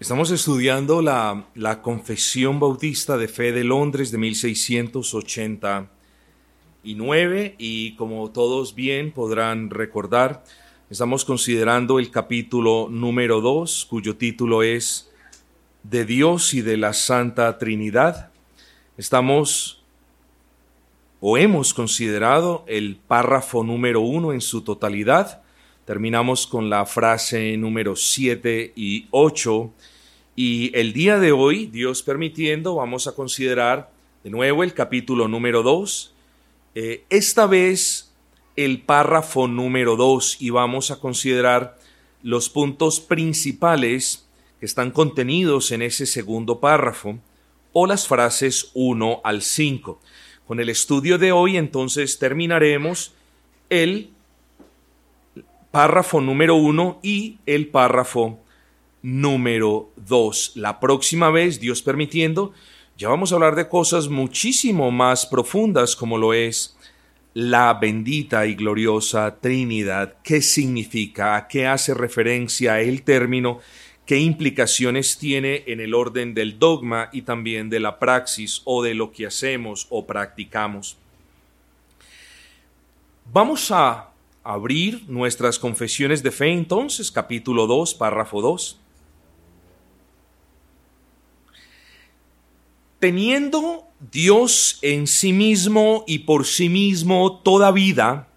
Estamos estudiando la, la, Confesión Bautista de Fe de Londres de 1689 y como todos bien podrán recordar, estamos considerando el capítulo número 2, cuyo título es De Dios y de la Santa Trinidad. Estamos o hemos considerado el párrafo número 1 en su totalidad Terminamos con la frase número 7 y 8. Y el día de hoy, Dios permitiendo, vamos a considerar de nuevo el capítulo número 2. Eh, esta vez el párrafo número 2 y vamos a considerar los puntos principales que están contenidos en ese segundo párrafo o las frases 1 al 5. Con el estudio de hoy entonces terminaremos el párrafo número uno y el párrafo número dos. La próxima vez, Dios permitiendo, ya vamos a hablar de cosas muchísimo más profundas como lo es la bendita y gloriosa Trinidad. ¿Qué significa? ¿A qué hace referencia el término? ¿Qué implicaciones tiene en el orden del dogma y también de la praxis o de lo que hacemos o practicamos? Vamos a abrir nuestras confesiones de fe entonces, capítulo 2, párrafo 2. Teniendo Dios en sí mismo y por sí mismo toda vida,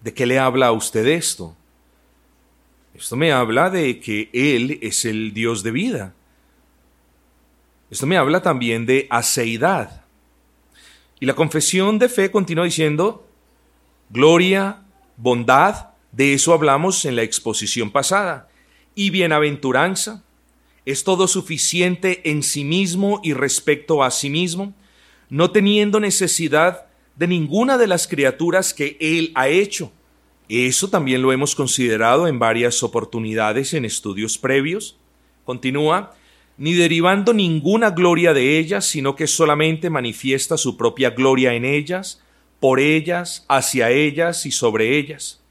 ¿de qué le habla a usted esto? Esto me habla de que Él es el Dios de vida. Esto me habla también de aceidad. Y la confesión de fe continúa diciendo, gloria, Bondad, de eso hablamos en la exposición pasada. Y bienaventuranza, es todo suficiente en sí mismo y respecto a sí mismo, no teniendo necesidad de ninguna de las criaturas que Él ha hecho. Eso también lo hemos considerado en varias oportunidades en estudios previos. Continúa, ni derivando ninguna gloria de ellas, sino que solamente manifiesta su propia gloria en ellas, por ellas, hacia ellas y sobre ellas.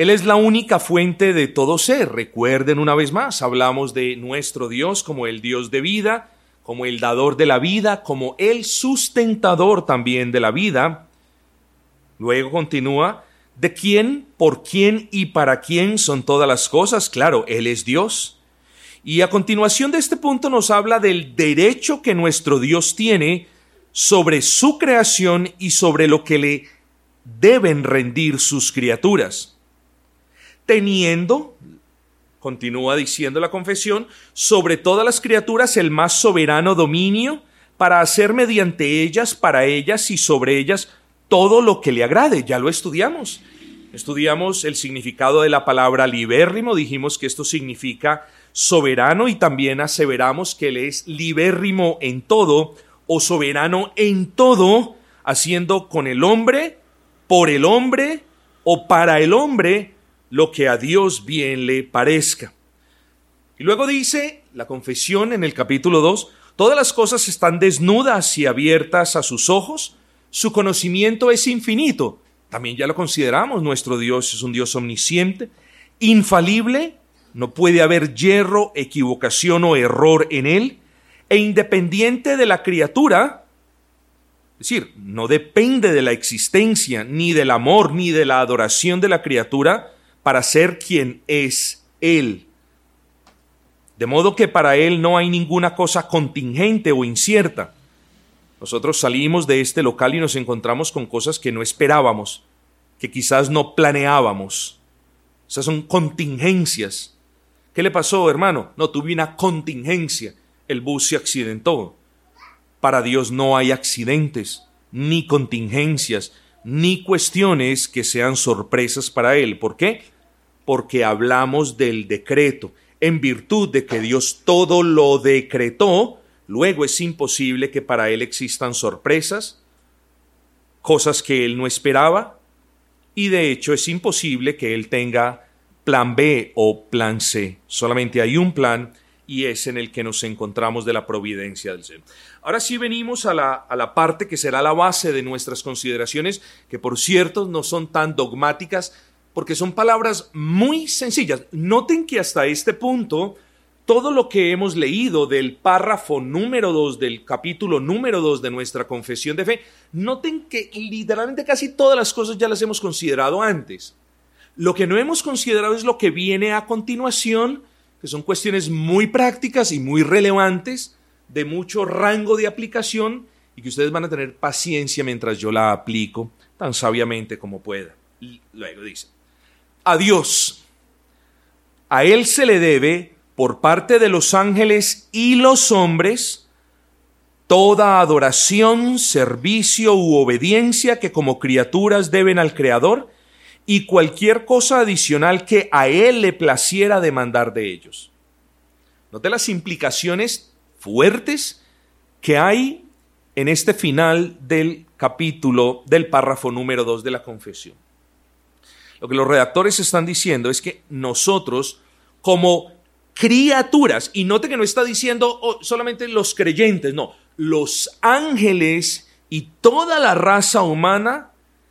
Él es la única fuente de todo ser. Recuerden una vez más, hablamos de nuestro Dios como el Dios de vida, como el dador de la vida, como el sustentador también de la vida. Luego continúa, de quién, por quién y para quién son todas las cosas. Claro, Él es Dios. Y a continuación de este punto nos habla del derecho que nuestro Dios tiene sobre su creación y sobre lo que le deben rendir sus criaturas, teniendo, continúa diciendo la confesión, sobre todas las criaturas el más soberano dominio para hacer mediante ellas, para ellas y sobre ellas todo lo que le agrade. Ya lo estudiamos. Estudiamos el significado de la palabra libérrimo, dijimos que esto significa soberano y también aseveramos que él es libérrimo en todo, o soberano en todo, haciendo con el hombre, por el hombre o para el hombre lo que a Dios bien le parezca. Y luego dice la confesión en el capítulo 2, todas las cosas están desnudas y abiertas a sus ojos, su conocimiento es infinito. También ya lo consideramos, nuestro Dios es un Dios omnisciente, infalible, no puede haber hierro, equivocación o error en él, e independiente de la criatura, es decir, no depende de la existencia, ni del amor, ni de la adoración de la criatura para ser quien es Él. De modo que para Él no hay ninguna cosa contingente o incierta. Nosotros salimos de este local y nos encontramos con cosas que no esperábamos, que quizás no planeábamos. Esas son contingencias. ¿Qué le pasó, hermano? No, tuve una contingencia el bus se accidentó. Para Dios no hay accidentes, ni contingencias, ni cuestiones que sean sorpresas para Él. ¿Por qué? Porque hablamos del decreto. En virtud de que Dios todo lo decretó, luego es imposible que para Él existan sorpresas, cosas que Él no esperaba, y de hecho es imposible que Él tenga plan B o plan C. Solamente hay un plan y es en el que nos encontramos de la providencia del Señor. Ahora sí venimos a la, a la parte que será la base de nuestras consideraciones, que por cierto no son tan dogmáticas, porque son palabras muy sencillas. Noten que hasta este punto todo lo que hemos leído del párrafo número 2 del capítulo número 2 de nuestra confesión de fe, noten que literalmente casi todas las cosas ya las hemos considerado antes. Lo que no hemos considerado es lo que viene a continuación, que son cuestiones muy prácticas y muy relevantes, de mucho rango de aplicación y que ustedes van a tener paciencia mientras yo la aplico tan sabiamente como pueda. Luego dice, a Dios, a Él se le debe por parte de los ángeles y los hombres toda adoración, servicio u obediencia que como criaturas deben al Creador y cualquier cosa adicional que a Él le placiera demandar de ellos. Note las implicaciones fuertes que hay en este final del capítulo del párrafo número 2 de la confesión. Lo que los redactores están diciendo es que nosotros, como criaturas, y note que no está diciendo oh, solamente los creyentes, no, los ángeles y toda la raza humana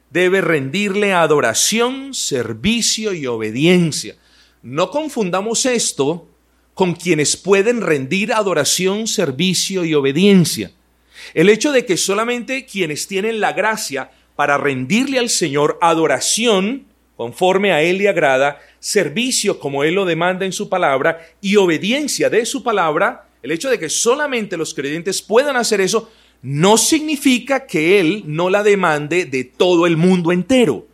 debe rendirle adoración, servicio y obediencia. No confundamos esto con quienes pueden rendir adoración, servicio y obediencia. El hecho de que solamente quienes tienen la gracia para rendirle al Señor adoración, conforme a Él le agrada, servicio como Él lo demanda en su palabra y obediencia de su palabra, el hecho de que solamente los creyentes puedan hacer eso, no significa que Él no la demande de todo el mundo entero.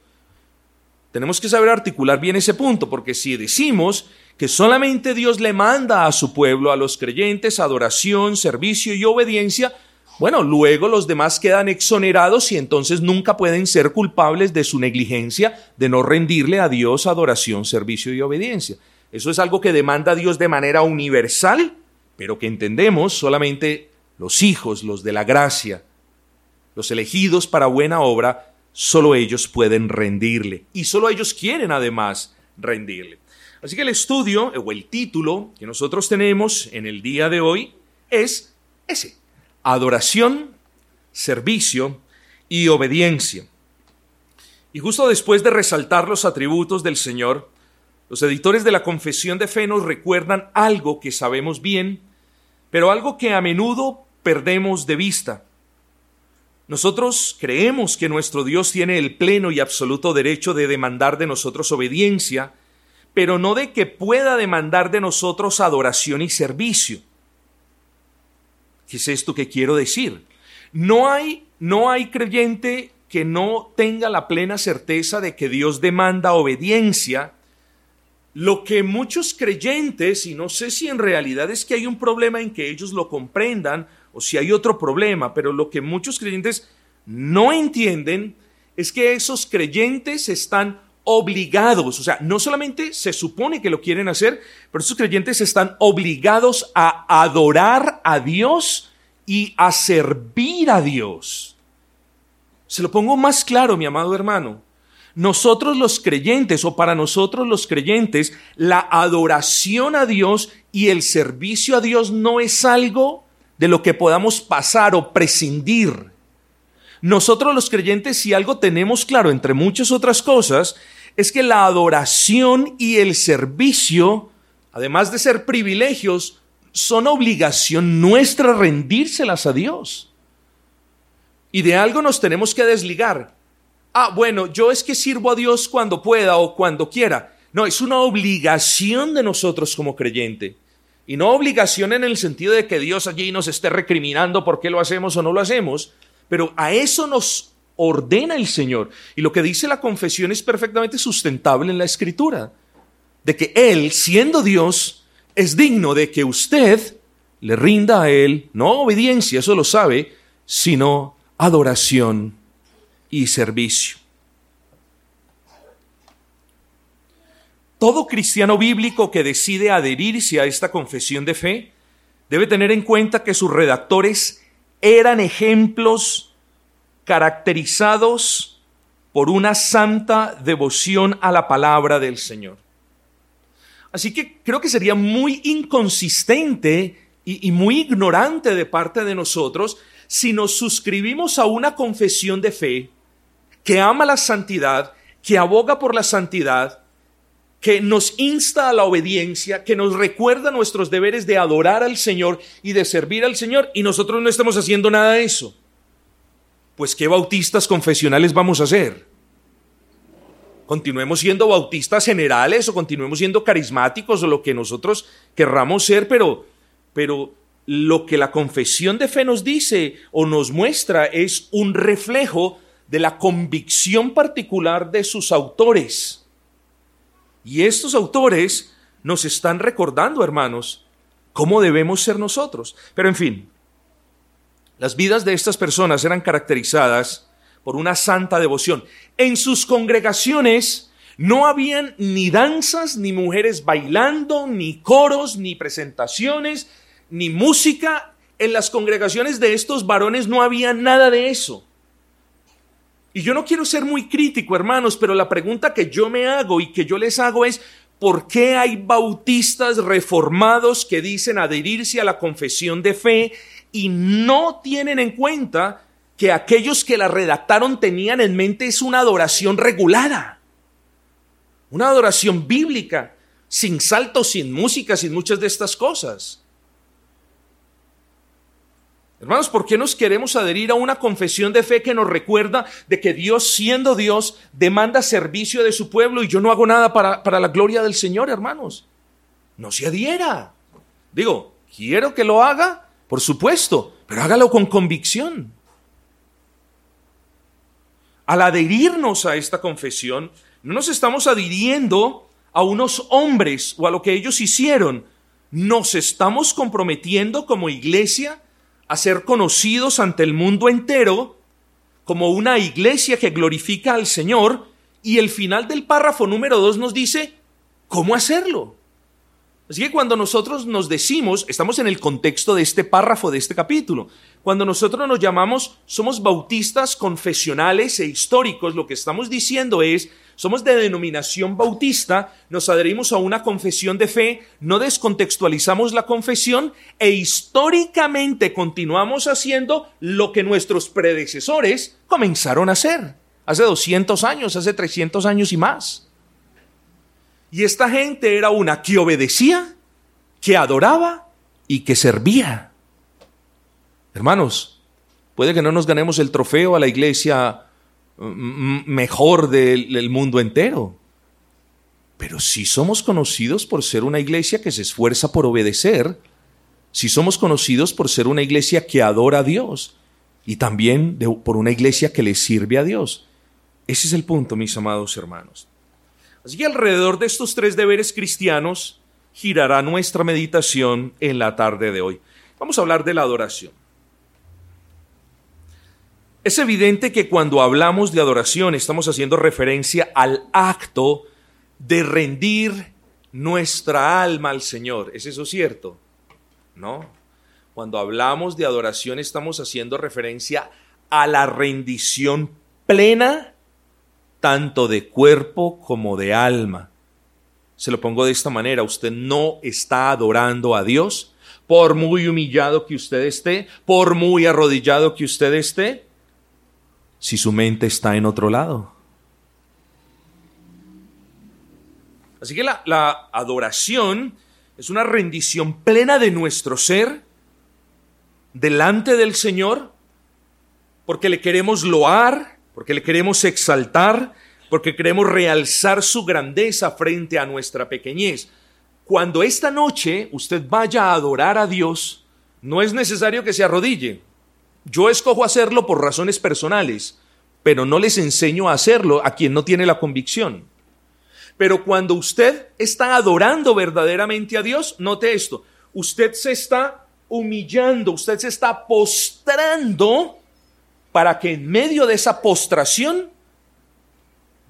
Tenemos que saber articular bien ese punto, porque si decimos que solamente Dios le manda a su pueblo, a los creyentes, adoración, servicio y obediencia, bueno, luego los demás quedan exonerados y entonces nunca pueden ser culpables de su negligencia de no rendirle a Dios adoración, servicio y obediencia. Eso es algo que demanda Dios de manera universal, pero que entendemos solamente los hijos, los de la gracia, los elegidos para buena obra, solo ellos pueden rendirle y solo ellos quieren además rendirle. Así que el estudio o el título que nosotros tenemos en el día de hoy es ese adoración, servicio y obediencia. Y justo después de resaltar los atributos del Señor, los editores de la Confesión de Fe nos recuerdan algo que sabemos bien, pero algo que a menudo perdemos de vista. Nosotros creemos que nuestro Dios tiene el pleno y absoluto derecho de demandar de nosotros obediencia, pero no de que pueda demandar de nosotros adoración y servicio. ¿Qué es esto que quiero decir? No hay, no hay creyente que no tenga la plena certeza de que Dios demanda obediencia. Lo que muchos creyentes, y no sé si en realidad es que hay un problema en que ellos lo comprendan o si hay otro problema, pero lo que muchos creyentes no entienden es que esos creyentes están obligados, o sea, no solamente se supone que lo quieren hacer, pero esos creyentes están obligados a adorar a Dios y a servir a Dios. Se lo pongo más claro, mi amado hermano. Nosotros los creyentes, o para nosotros los creyentes, la adoración a Dios y el servicio a Dios no es algo de lo que podamos pasar o prescindir. Nosotros los creyentes, si algo tenemos claro, entre muchas otras cosas, es que la adoración y el servicio, además de ser privilegios, son obligación nuestra rendírselas a Dios. Y de algo nos tenemos que desligar. Ah, bueno, yo es que sirvo a Dios cuando pueda o cuando quiera. No, es una obligación de nosotros como creyente. Y no obligación en el sentido de que Dios allí nos esté recriminando por qué lo hacemos o no lo hacemos, pero a eso nos ordena el Señor. Y lo que dice la confesión es perfectamente sustentable en la escritura, de que Él, siendo Dios, es digno de que usted le rinda a Él, no obediencia, eso lo sabe, sino adoración y servicio. Todo cristiano bíblico que decide adherirse a esta confesión de fe debe tener en cuenta que sus redactores eran ejemplos caracterizados por una santa devoción a la palabra del Señor. Así que creo que sería muy inconsistente y, muy ignorante de parte de nosotros si nos suscribimos a una confesión de fe que ama la santidad, que aboga por la santidad, que nos insta a la obediencia, que nos recuerda nuestros deberes de adorar al Señor y de servir al Señor, y nosotros no estamos haciendo nada de eso. Pues ¿qué bautistas confesionales vamos a hacer? Continuemos siendo bautistas generales o continuemos siendo carismáticos o lo que nosotros querramos ser, pero, pero lo que la confesión de fe nos dice o nos muestra es un reflejo de la convicción particular de sus autores. Y estos autores nos están recordando, hermanos, cómo debemos ser nosotros. Pero en fin, las vidas de estas personas eran caracterizadas por una santa devoción. En sus congregaciones no habían ni danzas, ni mujeres bailando, ni coros, ni presentaciones, ni música. En las congregaciones de estos varones no había nada de eso. Y yo no quiero ser muy crítico, hermanos, pero la pregunta que yo me hago y que yo les hago es, ¿por qué hay bautistas reformados que dicen adherirse a la confesión de fe y no tienen en cuenta que aquellos que la redactaron tenían en mente es una adoración regulada? Una adoración bíblica, sin saltos, sin música, sin muchas de estas cosas. Hermanos, ¿por qué nos queremos adherir a una confesión de fe que nos recuerda de que Dios, siendo Dios, demanda servicio de su pueblo y yo no hago nada para, para la gloria del Señor, hermanos? No se adhiera. Digo, quiero que lo haga, por supuesto, pero hágalo con convicción. Al adherirnos a esta confesión, no nos estamos adhiriendo a unos hombres o a lo que ellos hicieron. Nos estamos comprometiendo como iglesia a ser conocidos ante el mundo entero como una iglesia que glorifica al Señor y el final del párrafo número 2 nos dice cómo hacerlo. Así que cuando nosotros nos decimos, estamos en el contexto de este párrafo, de este capítulo, cuando nosotros nos llamamos, somos bautistas confesionales e históricos, lo que estamos diciendo es, somos de denominación bautista, nos adherimos a una confesión de fe, no descontextualizamos la confesión e históricamente continuamos haciendo lo que nuestros predecesores comenzaron a hacer hace 200 años, hace 300 años y más. Y esta gente era una que obedecía, que adoraba y que servía. Hermanos, puede que no nos ganemos el trofeo a la iglesia mm, mejor del, mundo entero, pero si somos conocidos por ser una iglesia que se esfuerza por obedecer, si somos conocidos por ser una iglesia que adora a Dios y también por una iglesia que le sirve a Dios. Ese es el punto, mis amados hermanos. Así que alrededor de estos tres deberes cristianos girará nuestra meditación en la tarde de hoy. Vamos a hablar de la adoración. Es evidente que cuando hablamos de adoración estamos haciendo referencia al acto de rendir nuestra alma al Señor. ¿Es eso cierto? No. Cuando hablamos de adoración estamos haciendo referencia a la rendición plena tanto de cuerpo como de alma. Se lo pongo de esta manera, usted no está adorando a Dios, por muy humillado que usted esté, por muy arrodillado que usted esté, si su mente está en otro lado. Así que la, la adoración es una rendición plena de nuestro ser delante del Señor, porque le queremos loar, porque le queremos exaltar, porque queremos realzar su grandeza frente a nuestra pequeñez. Cuando esta noche usted vaya a adorar a Dios, no es necesario que se arrodille. Yo escojo hacerlo por razones personales, pero no les enseño a hacerlo a quien no tiene la convicción. Pero cuando usted está adorando verdaderamente a Dios, note esto, usted se está humillando, usted se está postrando para que en medio de esa postración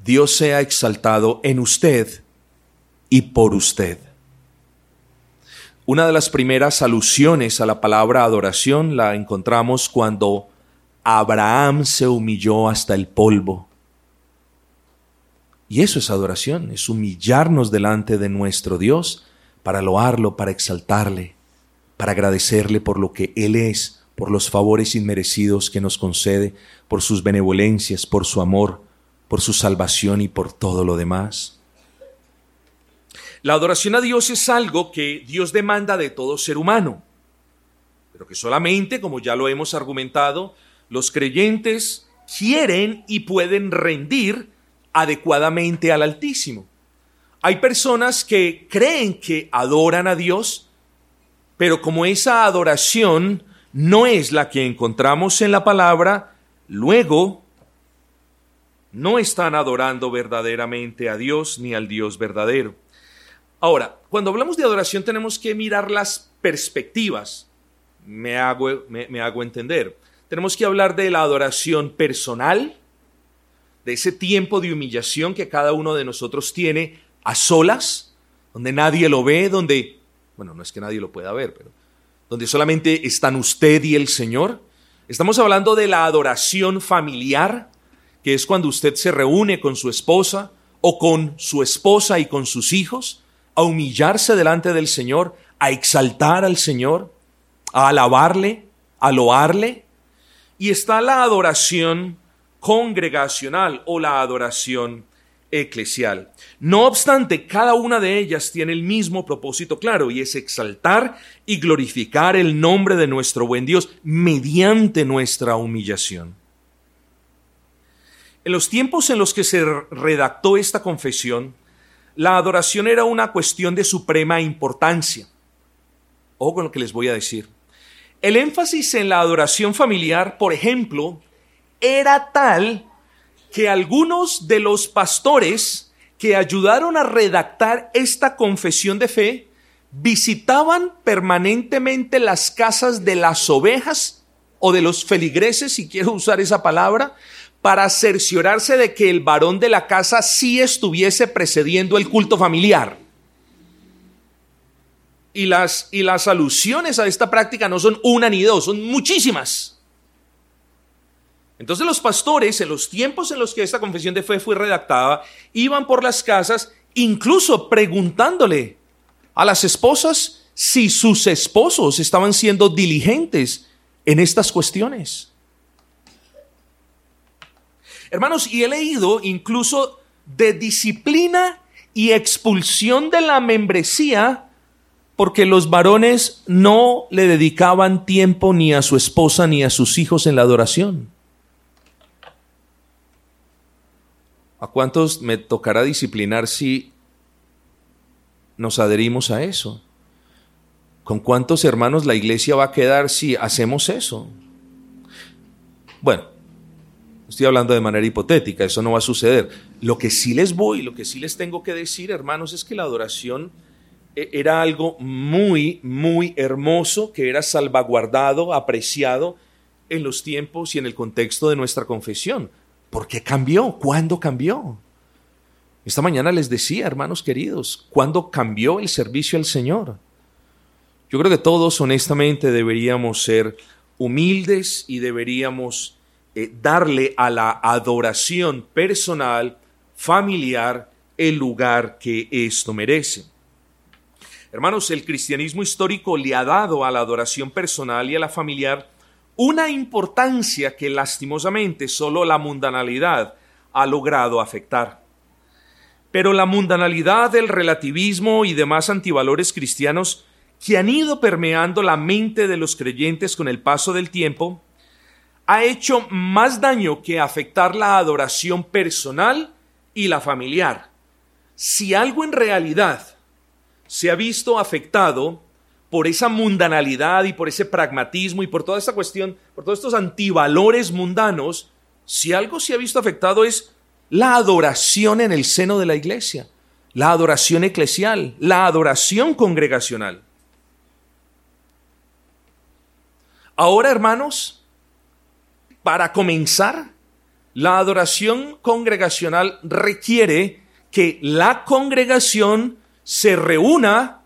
Dios sea exaltado en usted y por usted. Una de las primeras alusiones a la palabra adoración la encontramos cuando Abraham se humilló hasta el polvo. Y eso es adoración, es humillarnos delante de nuestro Dios para loarlo, para exaltarle, para agradecerle por lo que Él es, por los favores inmerecidos que nos concede, por sus benevolencias, por su amor, por su salvación y por todo lo demás. La adoración a Dios es algo que Dios demanda de todo ser humano, pero que solamente, como ya lo hemos argumentado, los creyentes quieren y pueden rendir adecuadamente al Altísimo. Hay personas que creen que adoran a Dios, pero como esa adoración no es la que encontramos en la palabra, luego no están adorando verdaderamente a Dios ni al Dios verdadero. Ahora, cuando hablamos de adoración tenemos que mirar las perspectivas. Me hago, me, hago entender. Tenemos que hablar de la adoración personal, de ese tiempo de humillación que cada uno de nosotros tiene a solas, donde nadie lo ve, donde, bueno, no es que nadie lo pueda ver, pero donde solamente están usted y el Señor. Estamos hablando de la adoración familiar, que es cuando usted se reúne con su esposa o con su esposa y con sus hijos, a humillarse delante del Señor, a exaltar al Señor, a alabarle, a loarle. Y está la adoración congregacional o la adoración eclesial. No obstante, cada una de ellas tiene el mismo propósito claro y es exaltar y glorificar el nombre de nuestro buen Dios mediante nuestra humillación. En los tiempos en los que se redactó esta confesión, la adoración era una cuestión de suprema importancia. Ojo con lo que les voy a decir. El énfasis en la adoración familiar, por ejemplo, era tal que algunos de los pastores que ayudaron a redactar esta confesión de fe visitaban permanentemente las casas de las ovejas o de los feligreses, si quiero usar esa palabra, para cerciorarse de que el varón de la casa sí estuviese precediendo el culto familiar. Y las, y las alusiones a esta práctica no son una ni dos, son muchísimas. Entonces los pastores, en los tiempos en los que esta confesión de fe fue redactada, iban por las casas incluso preguntándole a las esposas si sus esposos estaban siendo diligentes en estas cuestiones. Hermanos, y he leído incluso de disciplina y expulsión de la membresía porque los varones no le dedicaban tiempo ni a su esposa ni a sus hijos en la adoración. ¿A cuántos me tocará disciplinar si nos adherimos a eso? ¿Con cuántos hermanos la iglesia va a quedar si hacemos eso? Bueno, estoy hablando de manera hipotética, eso no va a suceder. Lo que sí les voy, lo que sí les tengo que decir, hermanos, es que la adoración e, era algo muy, muy hermoso, que era salvaguardado, apreciado en los tiempos y en el contexto de nuestra confesión. ¿Por qué cambió? ¿Cuándo cambió? Esta mañana les decía, hermanos queridos, ¿cuándo cambió el servicio al Señor? Yo creo que todos honestamente deberíamos ser humildes y deberíamos eh, darle a la adoración personal, familiar, el lugar que esto merece. Hermanos, el cristianismo histórico le ha dado a la adoración personal y a la familiar una importancia que lastimosamente solo la mundanalidad ha logrado afectar. Pero la mundanalidad, el relativismo y demás antivalores cristianos que han ido permeando la mente de los creyentes con el paso del tiempo, ha hecho más daño que afectar la adoración personal y la familiar. Si algo en realidad se ha visto afectado por esa mundanalidad y por ese pragmatismo y por toda esta cuestión, por todos estos antivalores mundanos, si algo se ha visto afectado es la adoración en el seno de la iglesia, la adoración eclesial, la adoración congregacional. Ahora, hermanos, para comenzar, la adoración congregacional requiere que la congregación se reúna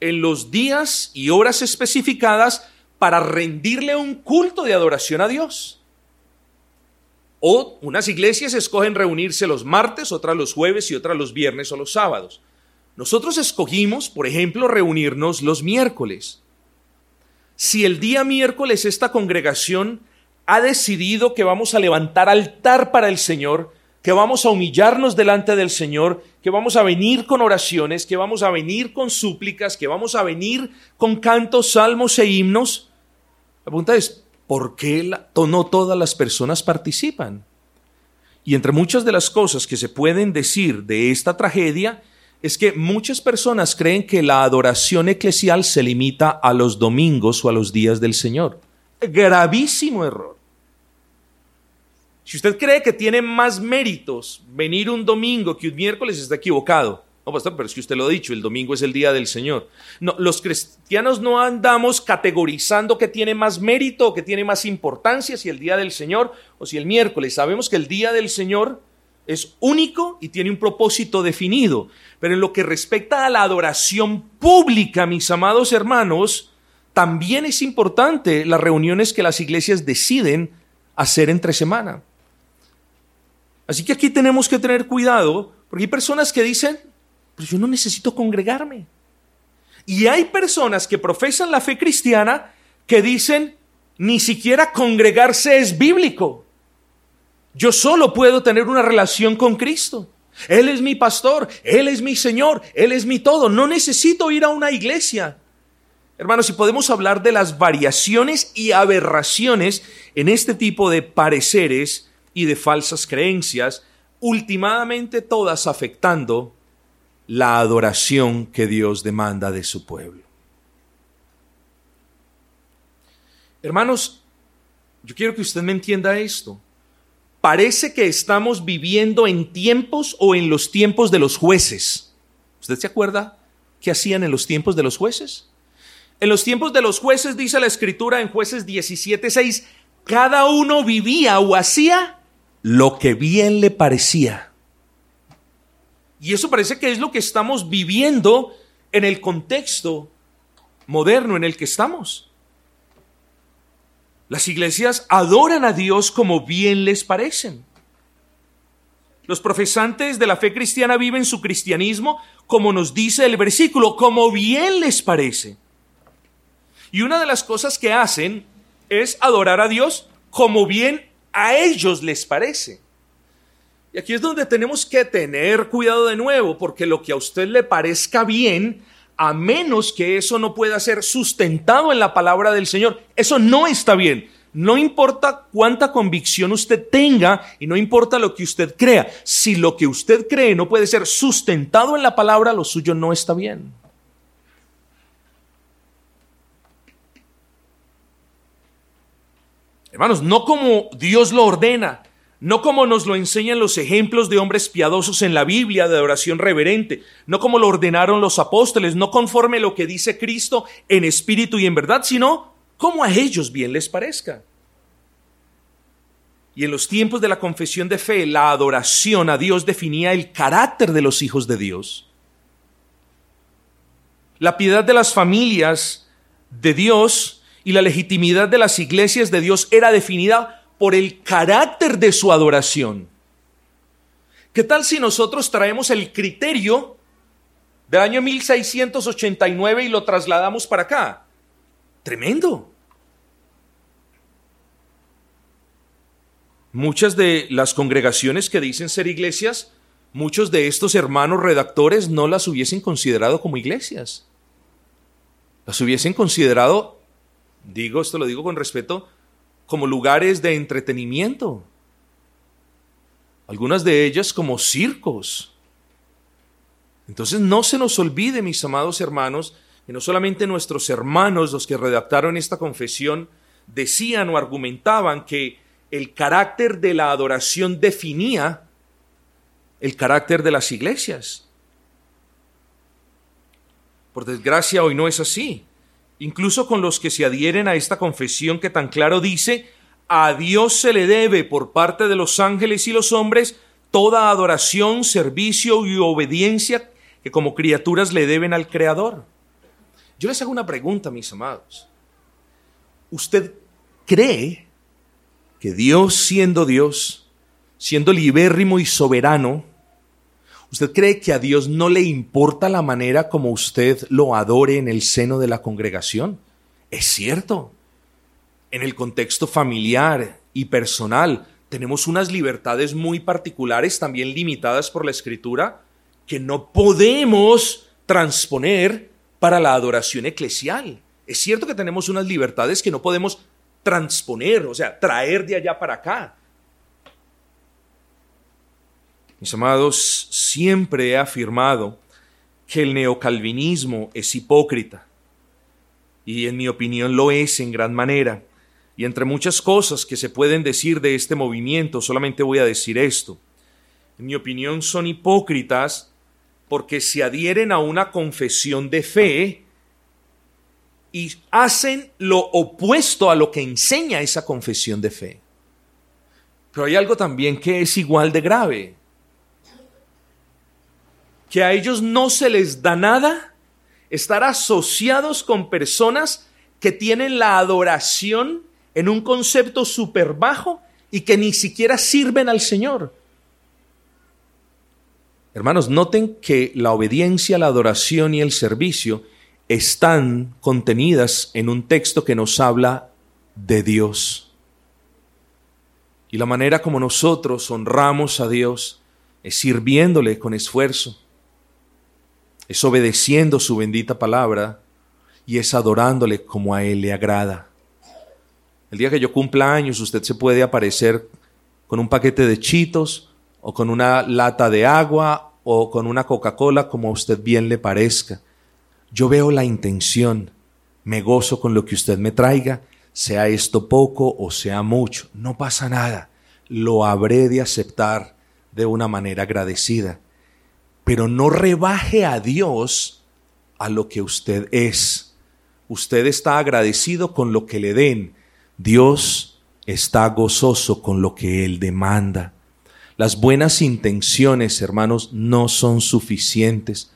en los días y horas especificadas para rendirle un culto de adoración a Dios. O unas iglesias escogen reunirse los martes, otras los jueves y otras los viernes o los sábados. Nosotros escogimos, por ejemplo, reunirnos los miércoles. Si el día miércoles esta congregación ha decidido que vamos a levantar altar para el Señor, que vamos a humillarnos delante del Señor, que vamos a venir con oraciones, que vamos a venir con súplicas, que vamos a venir con cantos, salmos e himnos. La pregunta es, ¿por qué no todas las personas participan? Y entre muchas de las cosas que se pueden decir de esta tragedia es que muchas personas creen que la adoración eclesial se limita a los domingos o a los días del Señor. Gravísimo error. Si usted cree que tiene más méritos venir un domingo que un miércoles, está equivocado. No, pastor, pero es que usted lo ha dicho, el domingo es el día del Señor. Los cristianos no andamos categorizando que tiene más mérito o que tiene más importancia, si el día del Señor o si el miércoles. Sabemos que el día del Señor es único y tiene un propósito definido. Pero en lo que respecta a la adoración pública, mis amados hermanos, también es importante las reuniones que las iglesias deciden hacer entre semana. Así que aquí tenemos que tener cuidado, porque hay personas que dicen, pero yo no necesito congregarme. Y hay personas que profesan la fe cristiana que dicen, ni siquiera congregarse es bíblico. Yo solo puedo tener una relación con Cristo. Él es mi pastor, Él es mi Señor, Él es mi todo. No necesito ir a una iglesia. Hermanos, si podemos hablar de las variaciones y aberraciones en este tipo de pareceres, y de falsas creencias, últimamente todas afectando la adoración que Dios demanda de su pueblo. Hermanos, yo quiero que usted me entienda esto. Parece que estamos viviendo en tiempos o en los tiempos de los jueces. ¿Usted se acuerda qué hacían en los tiempos de los jueces? En los tiempos de los jueces, dice la escritura en jueces 17.6, cada uno vivía o hacía lo que bien le parecía. Y eso parece que es lo que estamos viviendo en el contexto moderno en el que estamos. Las iglesias adoran a Dios como bien les parecen. Los profesantes de la fe cristiana viven su cristianismo como nos dice el versículo, como bien les parece. Y una de las cosas que hacen es adorar a Dios como bien a ellos les parece. Y aquí es donde tenemos que tener cuidado de nuevo, porque lo que a usted le parezca bien, a menos que eso no pueda ser sustentado en la palabra del Señor, eso no está bien. No importa cuánta convicción usted tenga y no importa lo que usted crea. Si lo que usted cree no puede ser sustentado en la palabra, lo suyo no está bien. Hermanos, no como Dios lo ordena, no como nos lo enseñan los ejemplos de hombres piadosos en la Biblia de adoración reverente, no como lo ordenaron los apóstoles, no conforme lo que dice Cristo en espíritu y en verdad, sino como a ellos bien les parezca. Y en los tiempos de la confesión de fe, la adoración a Dios definía el carácter de los hijos de Dios. La piedad de las familias de Dios y la legitimidad de las iglesias de Dios era definida por el carácter de su adoración. ¿Qué tal si nosotros traemos el criterio del año 1689 y lo trasladamos para acá? Tremendo. Muchas de las congregaciones que dicen ser iglesias, muchos de estos hermanos redactores no las hubiesen considerado como iglesias. Las hubiesen considerado digo, esto lo digo con respeto, como lugares de entretenimiento. Algunas de ellas como circos. Entonces no se nos olvide, mis amados hermanos, que no solamente nuestros hermanos, los que redactaron esta confesión, decían o argumentaban que el carácter de la adoración definía el carácter de las iglesias. Por desgracia hoy no es así incluso con los que se adhieren a esta confesión que tan claro dice, a Dios se le debe por parte de los ángeles y los hombres toda adoración, servicio y obediencia que como criaturas le deben al Creador. Yo les hago una pregunta, mis amados. ¿Usted cree que Dios siendo Dios, siendo libérrimo y soberano, ¿Usted cree que a Dios no le importa la manera como usted lo adore en el seno de la congregación? Es cierto. En el contexto familiar y personal tenemos unas libertades muy particulares, también limitadas por la escritura, que no podemos transponer para la adoración eclesial. Es cierto que tenemos unas libertades que no podemos transponer, o sea, traer de allá para acá. Mis amados, siempre he afirmado que el neocalvinismo es hipócrita. Y en mi opinión lo es en gran manera. Y entre muchas cosas que se pueden decir de este movimiento, solamente voy a decir esto. En mi opinión son hipócritas porque se adhieren a una confesión de fe y hacen lo opuesto a lo que enseña esa confesión de fe. Pero hay algo también que es igual de grave, que a ellos no se les da nada estar asociados con personas que tienen la adoración en un concepto súper bajo y que ni siquiera sirven al Señor. Hermanos, noten que la obediencia, la adoración y el servicio están contenidas en un texto que nos habla de Dios. Y la manera como nosotros honramos a Dios es sirviéndole con esfuerzo, es obedeciendo su bendita palabra y es adorándole como a Él le agrada. El día que yo cumpla años, usted se puede aparecer con un paquete de chitos o con una lata de agua o con una Coca-Cola como a usted bien le parezca. Yo veo la intención, me gozo con lo que usted me traiga, sea esto poco o sea mucho, no pasa nada, lo habré de aceptar de una manera agradecida, pero no rebaje a Dios a lo que usted es. Usted está agradecido con lo que le den, Dios está gozoso con lo que Él demanda. Las buenas intenciones, hermanos, no son suficientes.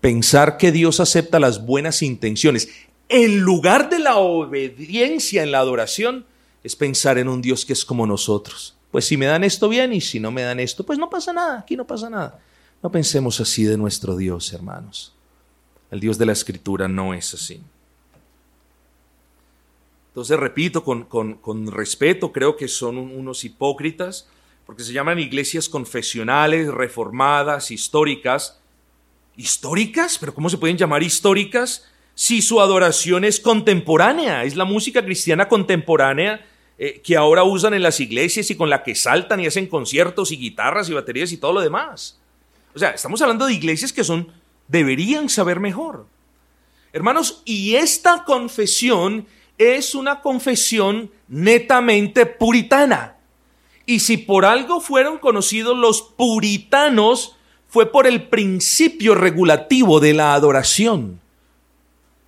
Pensar que Dios acepta las buenas intenciones en lugar de la obediencia en la adoración es pensar en un Dios que es como nosotros. Pues si me dan esto bien y si no me dan esto, pues no pasa nada, aquí no pasa nada. No pensemos así de nuestro Dios, hermanos. El Dios de la Escritura no es así. Entonces, repito, con, con respeto, creo que son unos hipócritas porque se llaman iglesias confesionales, reformadas, históricas. ¿Históricas? ¿Pero cómo se pueden llamar históricas si su adoración es contemporánea? Es la música cristiana contemporánea eh, que ahora usan en las iglesias y con la que saltan y hacen conciertos y guitarras y baterías y todo lo demás. O sea, estamos hablando de iglesias que son, deberían saber mejor. Hermanos, y esta confesión es una confesión netamente puritana. Y si por algo fueron conocidos los puritanos, fue por el principio regulativo de la adoración.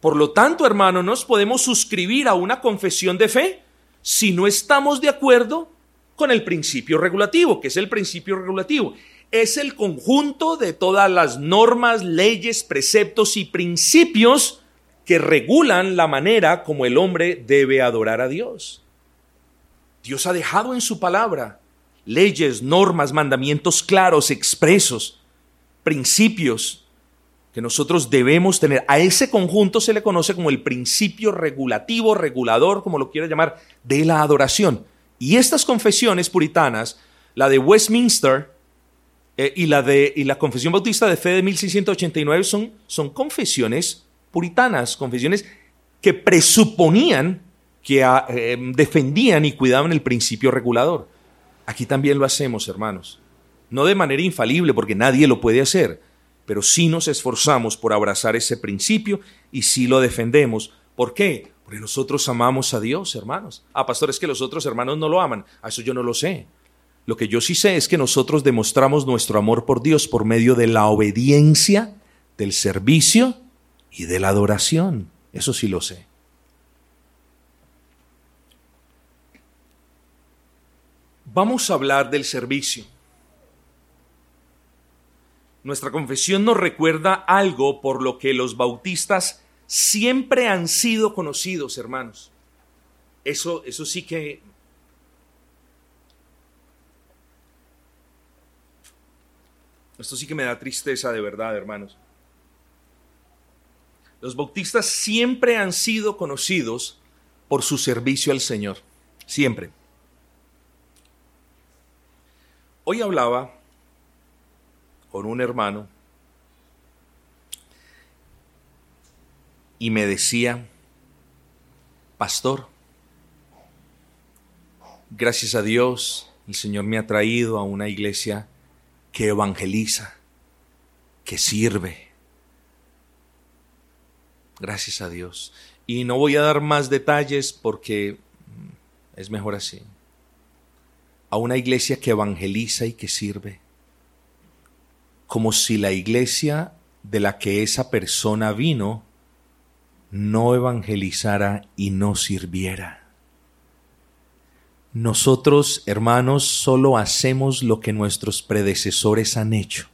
Por lo tanto, hermano, nos podemos suscribir a una confesión de fe si no estamos de acuerdo con el principio regulativo. que es el principio regulativo? Es el conjunto de todas las normas, leyes, preceptos y principios que regulan la manera como el hombre debe adorar a Dios. Dios ha dejado en su palabra leyes, normas, mandamientos claros, expresos, principios que nosotros debemos tener. A ese conjunto se le conoce como el principio regulativo, regulador, como lo quiera llamar, de la adoración. Y estas confesiones puritanas, la de Westminster eh, y, la de, y la Confesión Bautista de Fe de 1689, son, son confesiones puritanas, confesiones que presuponían que ah, em, defendían y cuidaban el principio regulador. Aquí también lo hacemos, hermanos. No de manera infalible, porque nadie lo puede hacer, pero sí nos esforzamos por abrazar ese principio y sí lo defendemos. ¿Por qué? Porque nosotros amamos a Dios, hermanos. Ah, pastor, es que los otros hermanos no lo aman. A eso yo no lo sé. Lo que yo sí sé es que nosotros demostramos nuestro amor por Dios por medio de la obediencia, del servicio y de la adoración. Eso sí lo sé. Vamos a hablar del servicio. Nuestra confesión nos recuerda algo por lo que los bautistas siempre han sido conocidos, hermanos. Eso, eso sí que... Esto sí que me da tristeza de verdad, hermanos. Los bautistas siempre han sido conocidos por su servicio al Señor. Siempre. Hoy hablaba con un hermano y me decía, pastor, gracias a Dios, el Señor me ha traído a una iglesia que evangeliza, que sirve. Gracias a Dios. Y no voy a dar más detalles porque mm, es mejor así. A una iglesia que evangeliza y que sirve. Como si la iglesia de la que esa persona vino no evangelizara y no sirviera. Nosotros, hermanos, solo hacemos lo que nuestros predecesores han hecho.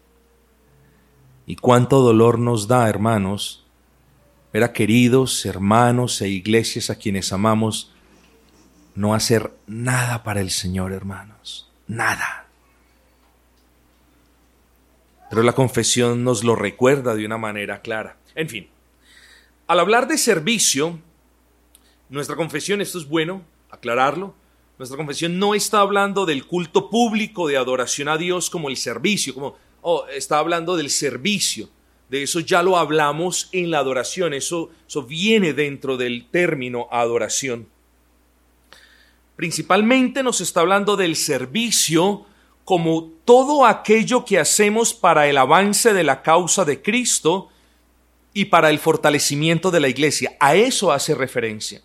Y cuánto dolor nos da, hermanos, ver a queridos hermanos e iglesias a quienes amamos no hacer nada para el Señor, hermanos. Nada. Pero la confesión nos lo recuerda de una manera clara. En fin, al hablar de servicio, nuestra confesión, esto es bueno, aclararlo, nuestra confesión no está hablando del culto público de adoración a Dios como el servicio, como, oh, está hablando del servicio. De eso ya lo hablamos en la adoración, eso, eso viene dentro del término adoración. Principalmente nos está hablando del servicio como todo aquello que hacemos para el avance de la causa de Cristo, y para el fortalecimiento de la iglesia. A eso hace referencia.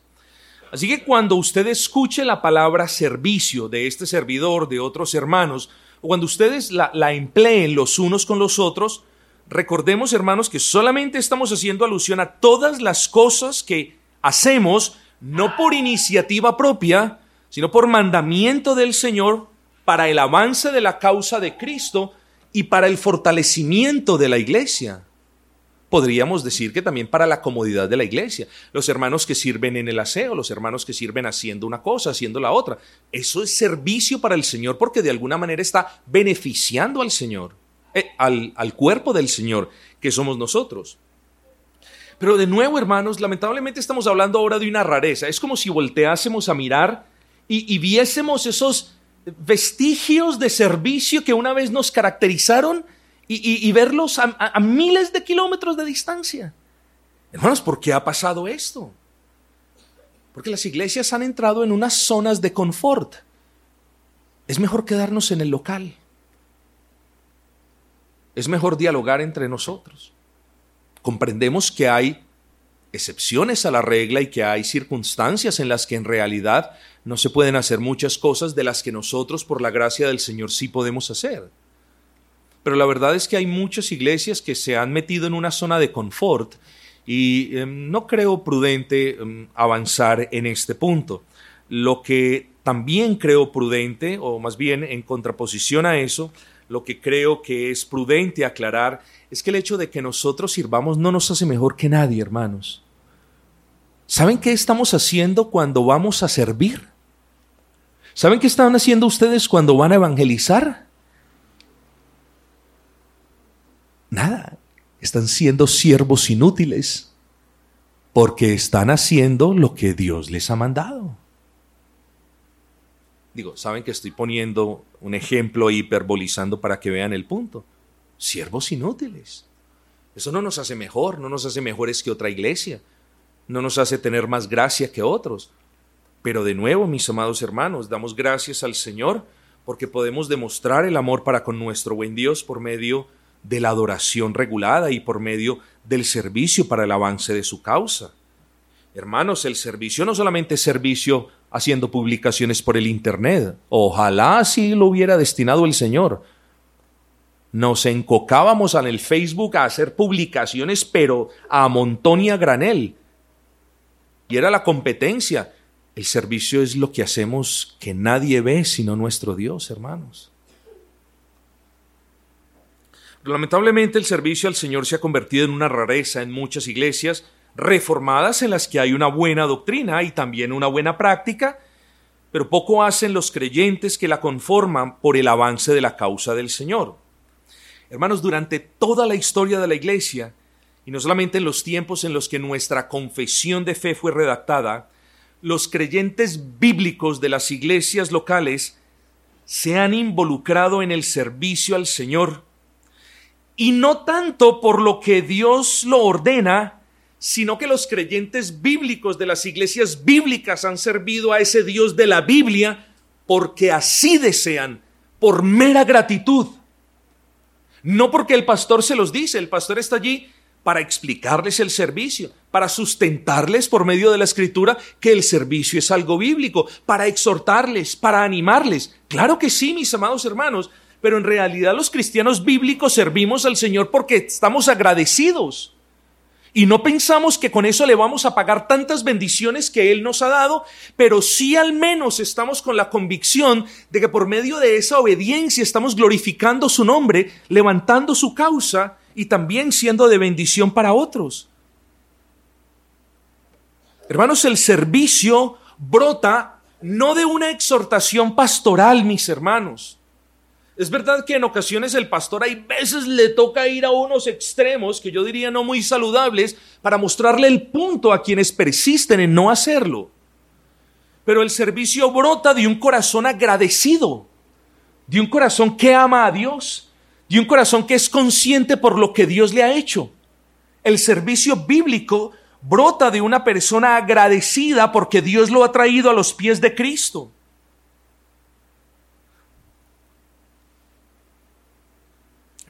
Así que cuando usted escuche la palabra servicio de este servidor, de otros hermanos, o cuando ustedes la, la empleen los unos con los otros, recordemos hermanos que solamente estamos haciendo alusión a todas las cosas que hacemos, no por iniciativa propia, sino por mandamiento del Señor, para el avance de la causa de Cristo y para el fortalecimiento de la iglesia podríamos decir que también para la comodidad de la iglesia. Los hermanos que sirven en el aseo, los hermanos que sirven haciendo una cosa, haciendo la otra. Eso es servicio para el Señor porque de alguna manera está beneficiando al Señor, eh, al, al cuerpo del Señor, que somos nosotros. Pero de nuevo, hermanos, lamentablemente estamos hablando ahora de una rareza. Es como si volteásemos a mirar y, y viésemos esos vestigios de servicio que una vez nos caracterizaron y, verlos a, miles de kilómetros de distancia. Hermanos, ¿por qué ha pasado esto? Porque las iglesias han entrado en unas zonas de confort. Es mejor quedarnos en el local. Es mejor dialogar entre nosotros. Comprendemos que hay excepciones a la regla y que hay circunstancias en las que en realidad no se pueden hacer muchas cosas de las que nosotros por la gracia del Señor sí podemos hacer. Pero la verdad es que hay muchas iglesias que se han metido en una zona de confort y em, no creo prudente em, avanzar en este punto. Lo que también creo prudente, o más bien en contraposición a eso, lo que creo que es prudente aclarar es que el hecho de que nosotros sirvamos no nos hace mejor que nadie, hermanos. ¿Saben qué estamos haciendo cuando vamos a servir? ¿Saben qué están haciendo ustedes cuando van a evangelizar? Nada, están siendo siervos inútiles porque están haciendo lo que Dios les ha mandado. Digo, saben que estoy poniendo un ejemplo hiperbolizando para que vean el punto. Siervos inútiles. Eso no nos hace mejor, no nos hace mejores que otra iglesia, no nos hace tener más gracia que otros. Pero de nuevo, mis amados hermanos, damos gracias al Señor porque podemos demostrar el amor para con nuestro buen Dios por medio de de la adoración regulada y por medio del servicio para el avance de su causa. Hermanos, el servicio no solamente es servicio haciendo publicaciones por el Internet, ojalá así lo hubiera destinado el Señor. Nos encocábamos en el Facebook a hacer publicaciones, pero a montón y a granel. Y era la competencia. El servicio es lo que hacemos que nadie ve sino nuestro Dios, hermanos. Lamentablemente el servicio al Señor se ha convertido en una rareza en muchas iglesias reformadas en las que hay una buena doctrina y también una buena práctica, pero poco hacen los creyentes que la conforman por el avance de la causa del Señor. Hermanos, durante toda la historia de la iglesia, y no solamente en los tiempos en los que nuestra confesión de fe fue redactada, los creyentes bíblicos de las iglesias locales se han involucrado en el servicio al Señor. Y no tanto por lo que Dios lo ordena, sino que los creyentes bíblicos de las iglesias bíblicas han servido a ese Dios de la Biblia porque así desean, por mera gratitud. No porque el pastor se los dice, el pastor está allí para explicarles el servicio, para sustentarles por medio de la escritura que el servicio es algo bíblico, para exhortarles, para animarles. Claro que sí, mis amados hermanos, pero en realidad los cristianos bíblicos servimos al Señor porque estamos agradecidos. Y no pensamos que con eso le vamos a pagar tantas bendiciones que Él nos ha dado, pero sí al menos estamos con la convicción de que por medio de esa obediencia estamos glorificando su nombre, levantando su causa y también siendo de bendición para otros. Hermanos, el servicio brota no de una exhortación pastoral, mis hermanos. Es verdad que en ocasiones el pastor hay veces le toca ir a unos extremos que yo diría no muy saludables para mostrarle el punto a quienes persisten en no hacerlo. Pero el servicio brota de un corazón agradecido, de un corazón que ama a Dios, de un corazón que es consciente por lo que Dios le ha hecho. El servicio bíblico brota de una persona agradecida porque Dios lo ha traído a los pies de Cristo.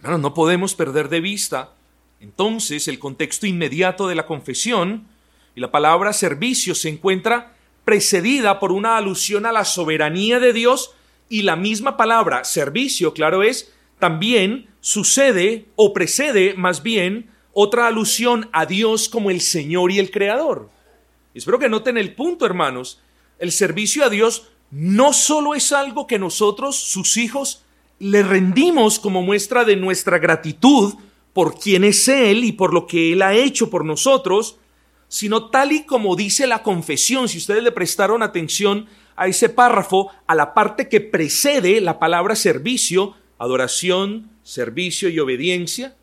No podemos perder de vista entonces el contexto inmediato de la confesión y la palabra servicio se encuentra precedida por una alusión a la soberanía de Dios y la misma palabra servicio, claro es, también sucede o precede más bien otra alusión a Dios como el Señor y el Creador. Espero que noten el punto, hermanos. El servicio a Dios no solo es algo que nosotros, sus hijos, le rendimos como muestra de nuestra gratitud por quien es Él y por lo que Él ha hecho por nosotros, sino tal y como dice la confesión, si ustedes le prestaron atención a ese párrafo, a la parte que precede la palabra servicio, adoración, servicio y obediencia,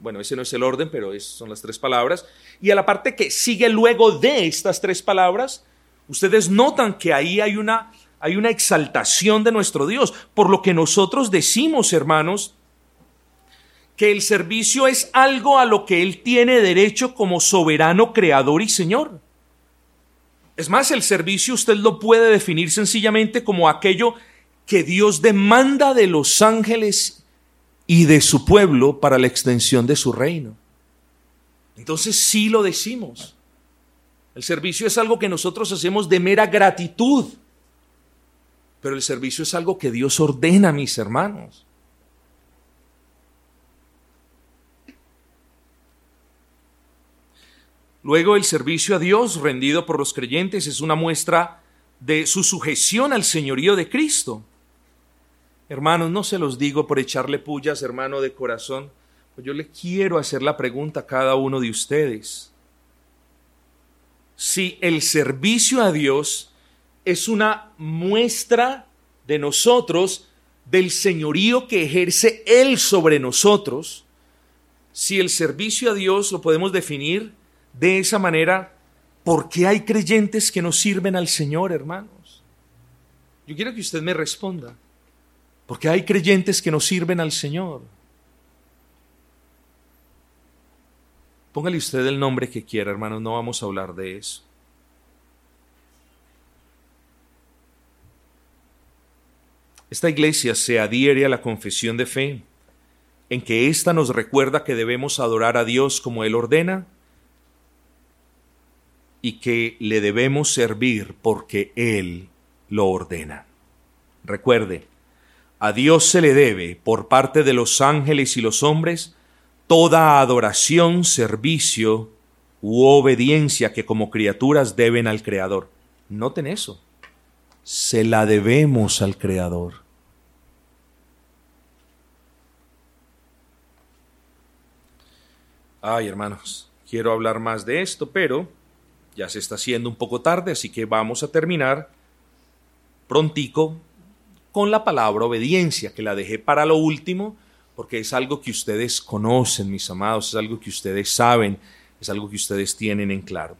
bueno, ese no es el orden, pero son las tres palabras, y a la parte que sigue luego de estas tres palabras, ustedes notan que ahí hay una hay una exaltación de nuestro Dios, por lo que nosotros decimos, hermanos, que el servicio es algo a lo que Él tiene derecho como soberano creador y Señor. Es más, el servicio usted lo puede definir sencillamente como aquello que Dios demanda de los ángeles y de su pueblo para la extensión de su reino. Entonces sí lo decimos. El servicio es algo que nosotros hacemos de mera gratitud pero el servicio es algo que Dios ordena, mis hermanos. Luego el servicio a Dios rendido por los creyentes es una muestra de su sujeción al señorío de Cristo. Hermanos, no se los digo por echarle pullas, hermano de corazón, pues yo le quiero hacer la pregunta a cada uno de ustedes. Si el servicio a Dios es una muestra de nosotros del señorío que ejerce Él sobre nosotros, si el servicio a Dios lo podemos definir de esa manera, ¿por qué hay creyentes que no sirven al Señor, hermanos? Yo quiero que usted me responda. ¿Por qué hay creyentes que no sirven al Señor? Póngale usted el nombre que quiera, hermanos, no vamos a hablar de eso. Esta iglesia se adhiere a la confesión de fe, en que ésta nos recuerda que debemos adorar a Dios como Él ordena y que le debemos servir porque Él lo ordena. Recuerde, a Dios se le debe, por parte de los ángeles y los hombres, toda adoración, servicio u obediencia que como criaturas deben al Creador. Noten eso. Se la debemos al Creador. Ay, hermanos, quiero hablar más de esto, pero ya se está haciendo un poco tarde, así que vamos a terminar prontico con la palabra obediencia, que la dejé para lo último, porque es algo que ustedes conocen, mis amados, es algo que ustedes saben, es algo que ustedes tienen en claro.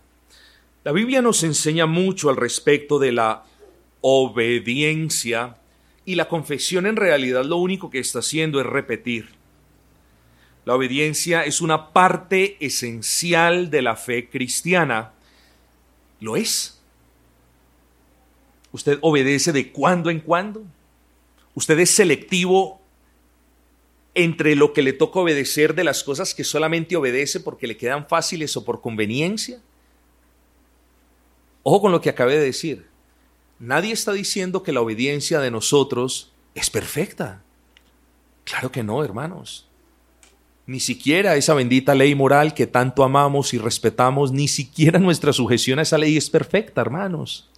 La Biblia nos enseña mucho al respecto de la obediencia Y la confesión en realidad lo único que está haciendo es repetir. La obediencia es una parte esencial de la fe cristiana. Lo es. ¿Usted obedece de cuando en cuando? ¿Usted es selectivo entre lo que le toca obedecer de las cosas que solamente obedece porque le quedan fáciles o por conveniencia? Ojo con lo que acabé de decir. Nadie está diciendo que la obediencia de nosotros es perfecta. Claro que no, hermanos. Ni siquiera esa bendita ley moral que tanto amamos y respetamos, ni siquiera nuestra sujeción a esa ley es perfecta, hermanos.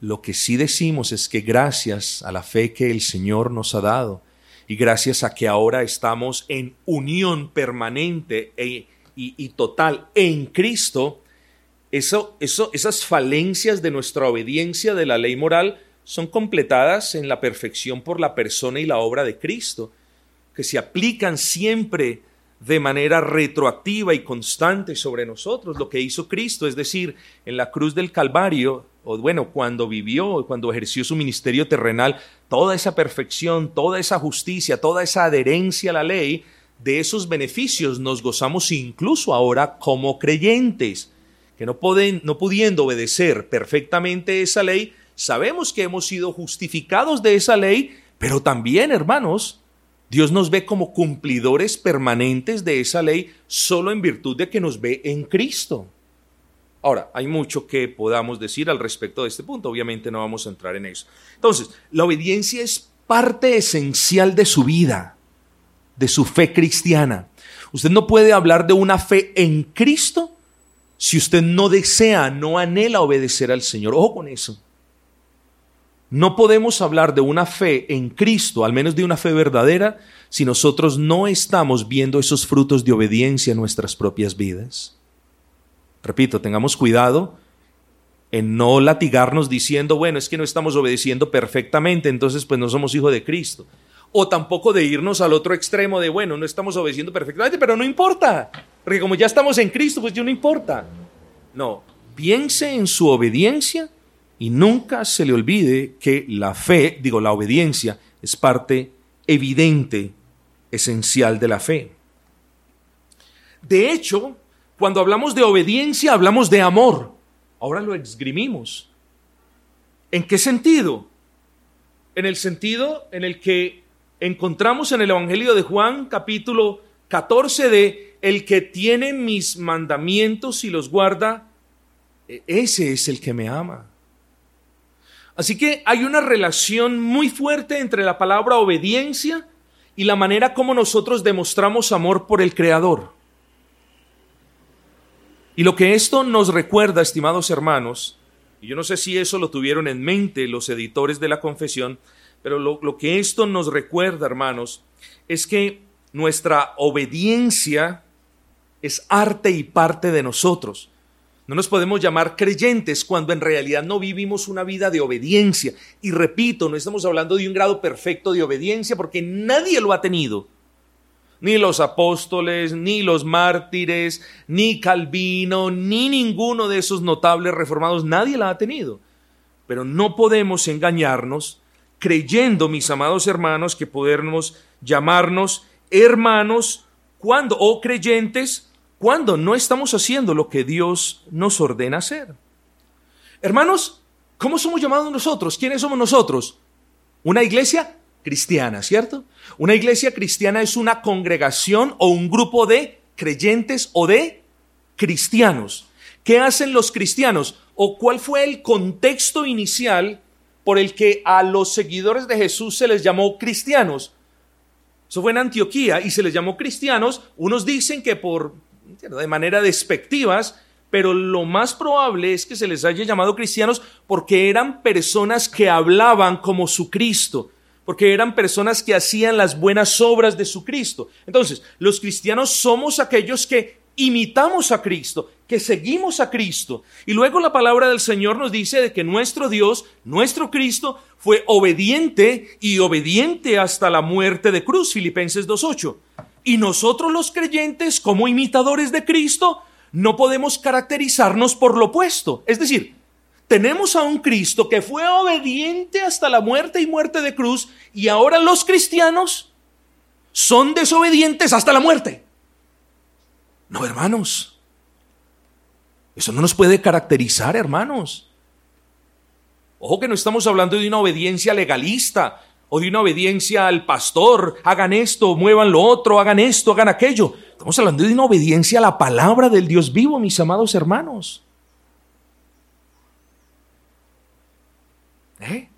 Lo que sí decimos es que gracias a la fe que el Señor nos ha dado y gracias a que ahora estamos en unión permanente e, y, total en Cristo, eso, eso, esas falencias de nuestra obediencia de la ley moral son completadas en la perfección por la persona y la obra de Cristo, que se aplican siempre de manera retroactiva y constante sobre nosotros, lo que hizo Cristo, es decir, en la cruz del Calvario, o bueno, cuando vivió, cuando ejerció su ministerio terrenal, toda esa perfección, toda esa justicia, toda esa adherencia a la ley, de esos beneficios nos gozamos incluso ahora como creyentes, que no, pueden, no pudiendo obedecer perfectamente esa ley, sabemos que hemos sido justificados de esa ley, pero también, hermanos, Dios nos ve como cumplidores permanentes de esa ley solo en virtud de que nos ve en Cristo. Ahora, hay mucho que podamos decir al respecto de este punto, obviamente no vamos a entrar en eso. Entonces, la obediencia es parte esencial de su vida, de su fe cristiana. Usted no puede hablar de una fe en Cristo si usted no desea, no anhela obedecer al Señor. Ojo con eso. No podemos hablar de una fe en Cristo, al menos de una fe verdadera, si nosotros no estamos viendo esos frutos de obediencia en nuestras propias vidas. Repito, tengamos cuidado en no latigarnos diciendo, bueno, es que no estamos obedeciendo perfectamente, entonces pues no somos hijos de Cristo. O tampoco de irnos al otro extremo de, bueno, no estamos obedeciendo perfectamente, pero no importa, porque como ya estamos en Cristo, pues ya no importa. No, piense en su obediencia y nunca se le olvide que la fe, digo, la obediencia, es parte evidente, esencial de la fe. De hecho, cuando hablamos de obediencia, hablamos de amor. Ahora lo esgrimimos. ¿En qué sentido? En el sentido en el que encontramos en el Evangelio de Juan capítulo 14 de el que tiene mis mandamientos y los guarda, e-, ese es el que me ama. Así que hay una relación muy fuerte entre la palabra obediencia y la manera como nosotros demostramos amor por el Creador. Y lo que esto nos recuerda, estimados hermanos, y yo no sé si eso lo tuvieron en mente los editores de la confesión, pero lo, lo que esto nos recuerda, hermanos, es que nuestra obediencia es arte y parte de nosotros. No nos podemos llamar creyentes cuando en realidad no vivimos una vida de obediencia. Y repito, no estamos hablando de un grado perfecto de obediencia porque nadie lo ha tenido. Ni los apóstoles, ni los mártires, ni Calvino, ni ninguno de esos notables reformados, nadie la ha tenido. Pero no podemos engañarnos creyendo, mis amados hermanos, que podemos llamarnos hermanos cuando, o creyentes, cuando no estamos haciendo lo que Dios nos ordena hacer. Hermanos, ¿cómo somos llamados nosotros? ¿Quiénes somos nosotros? Una iglesia cristiana, ¿cierto? Una iglesia cristiana es una congregación o un grupo de creyentes o de cristianos. ¿Qué hacen los cristianos? ¿O cuál fue el contexto inicial por el que a los seguidores de Jesús se les llamó cristianos? Eso fue en Antioquía y se les llamó cristianos. Unos dicen que por de manera despectivas, pero lo más probable es que se les haya llamado cristianos porque eran personas que hablaban como su Cristo, porque eran personas que hacían las buenas obras de su Cristo. Entonces, los cristianos somos aquellos que imitamos a Cristo, que seguimos a Cristo. Y luego la palabra del Señor nos dice de que nuestro Dios, nuestro Cristo, fue obediente y obediente hasta la muerte de cruz, Filipenses 2.8. Y nosotros los creyentes, como imitadores de Cristo, no podemos caracterizarnos por lo opuesto. Es decir, tenemos a un Cristo que fue obediente hasta la muerte y muerte de cruz y ahora los cristianos son desobedientes hasta la muerte. No, hermanos. Eso no nos puede caracterizar, hermanos. Ojo que no estamos hablando de una obediencia legalista o de una obediencia al pastor. Hagan esto, muevan lo otro, hagan esto, hagan aquello. Estamos hablando de una obediencia a la palabra del Dios vivo, mis amados hermanos. ¿Eh?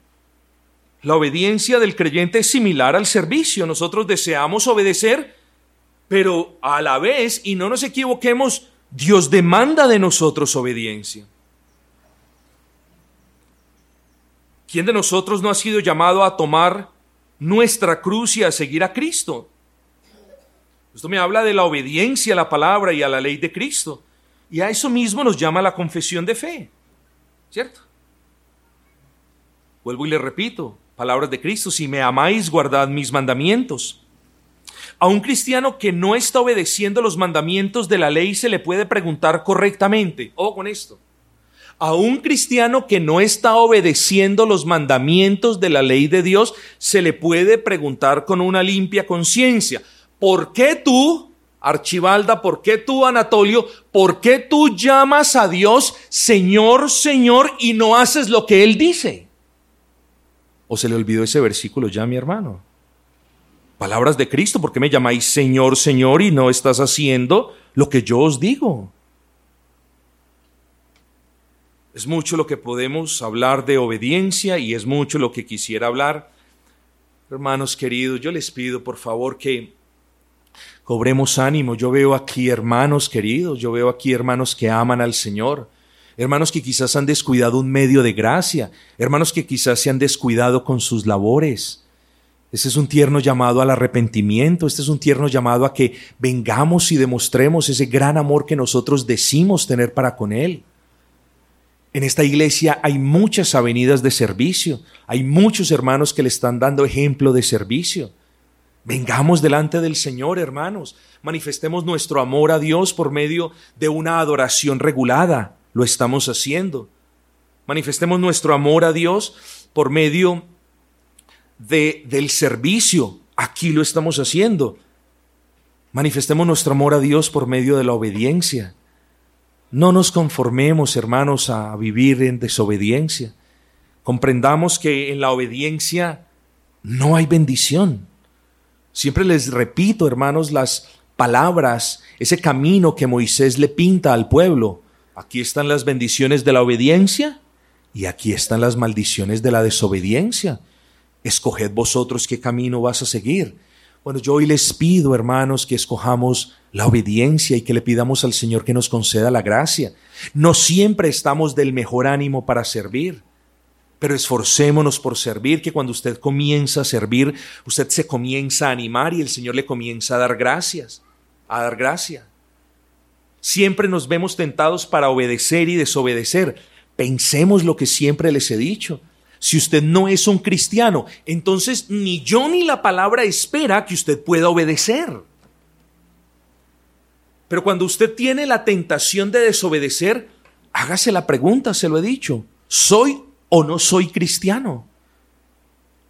La obediencia del creyente es similar al servicio. Nosotros deseamos obedecer, pero a la vez, y no nos equivoquemos, Dios demanda de nosotros obediencia. ¿Quién de nosotros no ha sido llamado a tomar nuestra cruz y a seguir a Cristo? Esto me habla de la obediencia a la palabra y a la ley de Cristo. Y a eso mismo nos llama la confesión de fe. ¿Cierto? Vuelvo y le repito, palabras de Cristo, si me amáis, guardad mis mandamientos. A un cristiano que no está obedeciendo los mandamientos de la ley se le puede preguntar correctamente. Ojo con esto. A un cristiano que no está obedeciendo los mandamientos de la ley de Dios se le puede preguntar con una limpia conciencia. ¿Por qué tú, Archibalda, por qué tú, Anatolio, por qué tú llamas a Dios Señor, Señor y no haces lo que Él dice? ¿O se le olvidó ese versículo ya, mi hermano? Palabras de Cristo, ¿por qué me llamáis Señor, Señor y no estás haciendo lo que yo os digo? Es mucho lo que podemos hablar de obediencia y es mucho lo que quisiera hablar. Hermanos queridos, yo les pido por favor que cobremos ánimo. Yo veo aquí hermanos queridos, yo veo aquí hermanos que aman al Señor hermanos que quizás han descuidado un medio de gracia, hermanos que quizás se han descuidado con sus labores. Este es un tierno llamado al arrepentimiento, este es un tierno llamado a que vengamos y demostremos ese gran amor que nosotros decimos tener para con Él. En esta iglesia hay muchas avenidas de servicio, hay muchos hermanos que le están dando ejemplo de servicio. Vengamos delante del Señor, hermanos, manifestemos nuestro amor a Dios por medio de una adoración regulada, lo estamos haciendo. Manifestemos nuestro amor a Dios por medio de, del servicio. Aquí lo estamos haciendo. Manifestemos nuestro amor a Dios por medio de la obediencia. No nos conformemos, hermanos, a vivir en desobediencia. Comprendamos que en la obediencia no hay bendición. Siempre les repito, hermanos, las palabras, ese camino que Moisés le pinta al pueblo. Aquí están las bendiciones de la obediencia y aquí están las maldiciones de la desobediencia. Escoged vosotros qué camino vas a seguir. Bueno, yo hoy les pido, hermanos, que escojamos la obediencia y que le pidamos al Señor que nos conceda la gracia. No siempre estamos del mejor ánimo para servir, pero esforcémonos por servir, que cuando usted comienza a servir, usted se comienza a animar y el Señor le comienza a dar gracias, a dar gracia. Siempre nos vemos tentados para obedecer y desobedecer. Pensemos lo que siempre les he dicho. Si usted no es un cristiano, entonces ni yo ni la palabra espera que usted pueda obedecer. Pero cuando usted tiene la tentación de desobedecer, hágase la pregunta, se lo he dicho, ¿soy o no soy cristiano?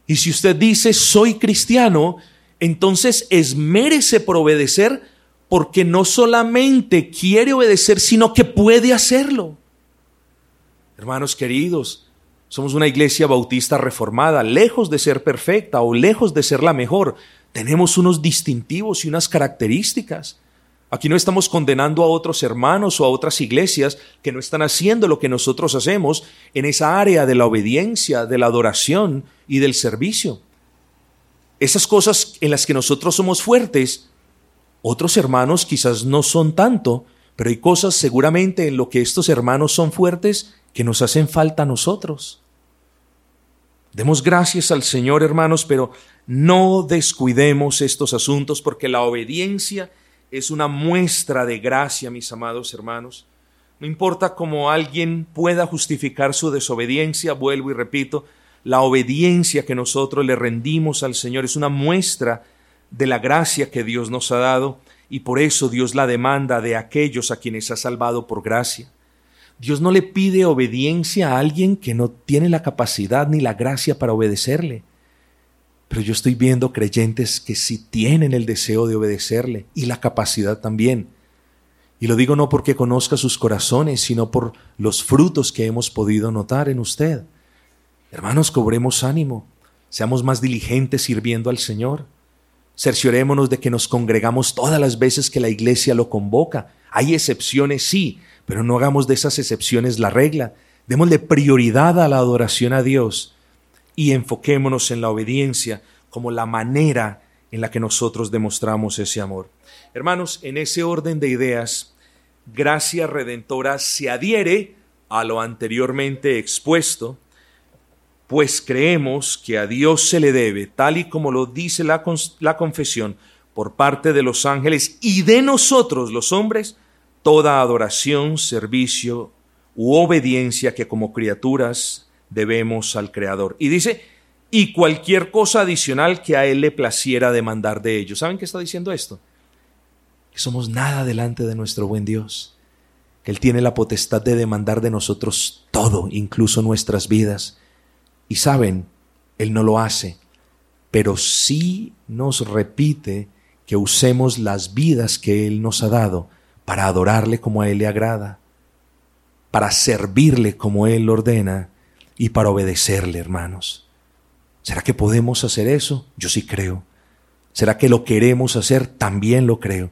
Y si usted dice soy cristiano, entonces esmérese por obedecer porque no solamente quiere obedecer, sino que puede hacerlo. Hermanos queridos, somos una iglesia bautista reformada, lejos de ser perfecta o lejos de ser la mejor. Tenemos unos distintivos y unas características. Aquí no estamos condenando a otros hermanos o a otras iglesias que no están haciendo lo que nosotros hacemos en esa área de la obediencia, de la adoración y del servicio. Esas cosas en las que nosotros somos fuertes, otros hermanos quizás no son tanto, pero hay cosas seguramente en lo que estos hermanos son fuertes que nos hacen falta a nosotros. Demos gracias al Señor, hermanos, pero no descuidemos estos asuntos porque la obediencia es una muestra de gracia, mis amados hermanos. No importa cómo alguien pueda justificar su desobediencia, vuelvo y repito, la obediencia que nosotros le rendimos al Señor es una muestra de la gracia que Dios nos ha dado y por eso Dios la demanda de aquellos a quienes ha salvado por gracia. Dios no le pide obediencia a alguien que no tiene la capacidad ni la gracia para obedecerle. Pero yo estoy viendo creyentes que sí tienen el deseo de obedecerle y la capacidad también. Y lo digo no porque conozca sus corazones, sino por los frutos que hemos podido notar en usted. Hermanos, cobremos ánimo, seamos más diligentes sirviendo al Señor. Cerciorémonos de que nos congregamos todas las veces que la iglesia lo convoca. Hay excepciones, sí, pero no hagamos de esas excepciones la regla. Démosle prioridad a la adoración a Dios y enfoquémonos en la obediencia como la manera en la que nosotros demostramos ese amor. Hermanos, en ese orden de ideas, gracia redentora se adhiere a lo anteriormente expuesto, pues creemos que a Dios se le debe, tal y como lo dice la, la confesión, por parte de los ángeles y de nosotros los hombres, toda adoración, servicio u obediencia que como criaturas debemos al Creador. Y dice, y cualquier cosa adicional que a Él le placiera demandar de ellos. ¿Saben qué está diciendo esto? Que somos nada delante de nuestro buen Dios. Que Él tiene la potestad de demandar de nosotros todo, incluso nuestras vidas. Y saben, Él no lo hace, pero sí nos repite que usemos las vidas que Él nos ha dado para adorarle como a Él le agrada, para servirle como Él ordena y para obedecerle, hermanos. ¿Será que podemos hacer eso? Yo sí creo. ¿Será que lo queremos hacer? También lo creo.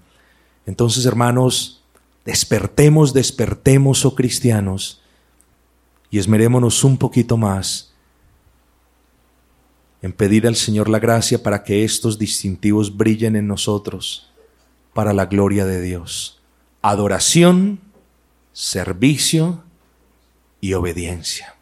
Entonces, hermanos, despertemos, despertemos, oh cristianos, y esmerémonos un poquito más en pedir al Señor la gracia para que estos distintivos brillen en nosotros para la gloria de Dios adoración, servicio y obediencia.